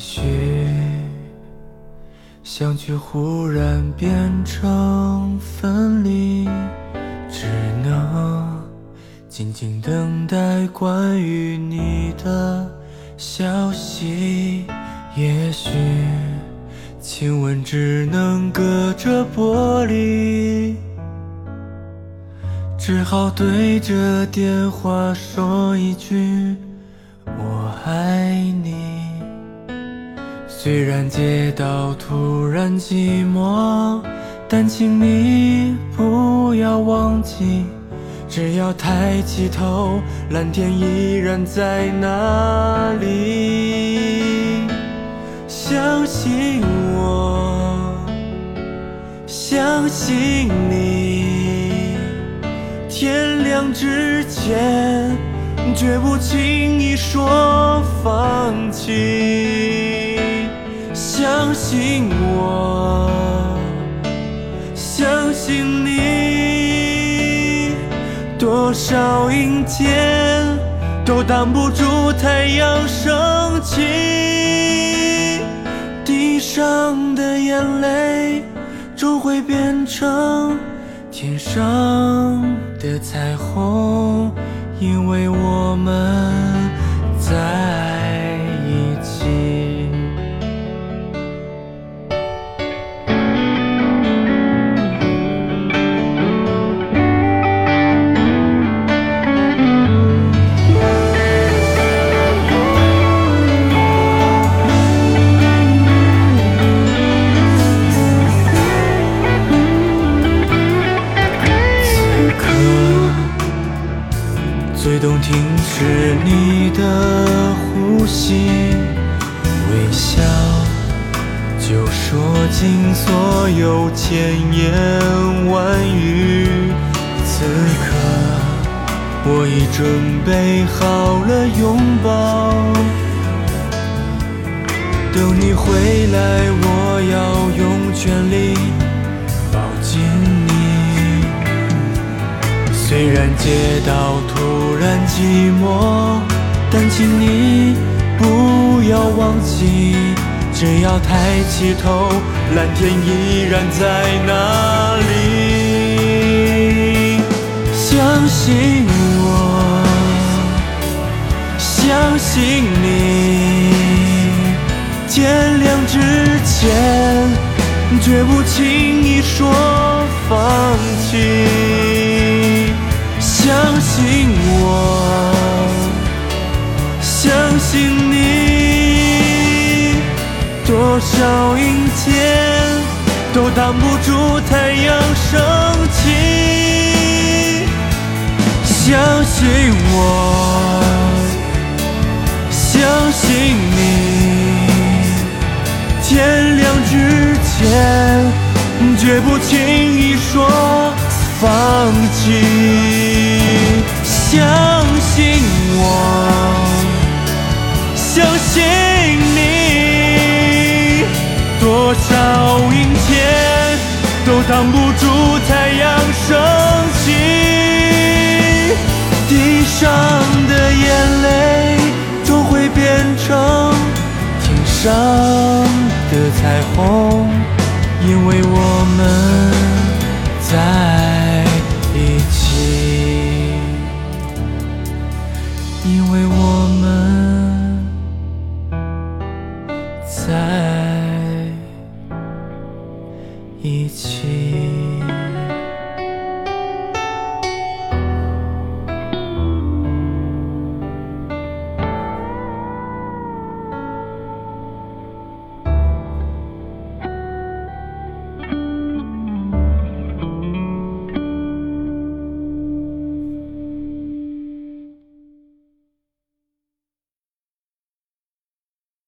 也许相聚忽然变成分离，只能静静等待关于你的消息。也许亲吻只能隔着玻璃，只好对着电话说一句我爱你。虽然街道突然寂寞，但请你不要忘记，只要抬起头，蓝天依然在那里。相信我，相信你，天亮之前绝不轻易说放弃。相信我，相信你，多少阴天都挡不住太阳升起。地上的眼泪终会变成天上的彩虹，因为我们刻最动听是你的呼吸，微笑就说尽所有千言万语。此刻我已准备好了拥抱，等你回来，我要用全力虽然街道突然寂寞，但请你不要忘记，只要抬起头，蓝天依然在那里。相信我，相信你，天亮之前绝不轻易说放弃。相信我，相信你，多少阴天都挡不住太阳升起。相信我，相信你，天亮之前绝不轻易说放弃。相信我，相信你，多少阴天都挡不住太阳升起。地上的眼泪终会变成天上的彩虹，因为我们在。因为我们在一起。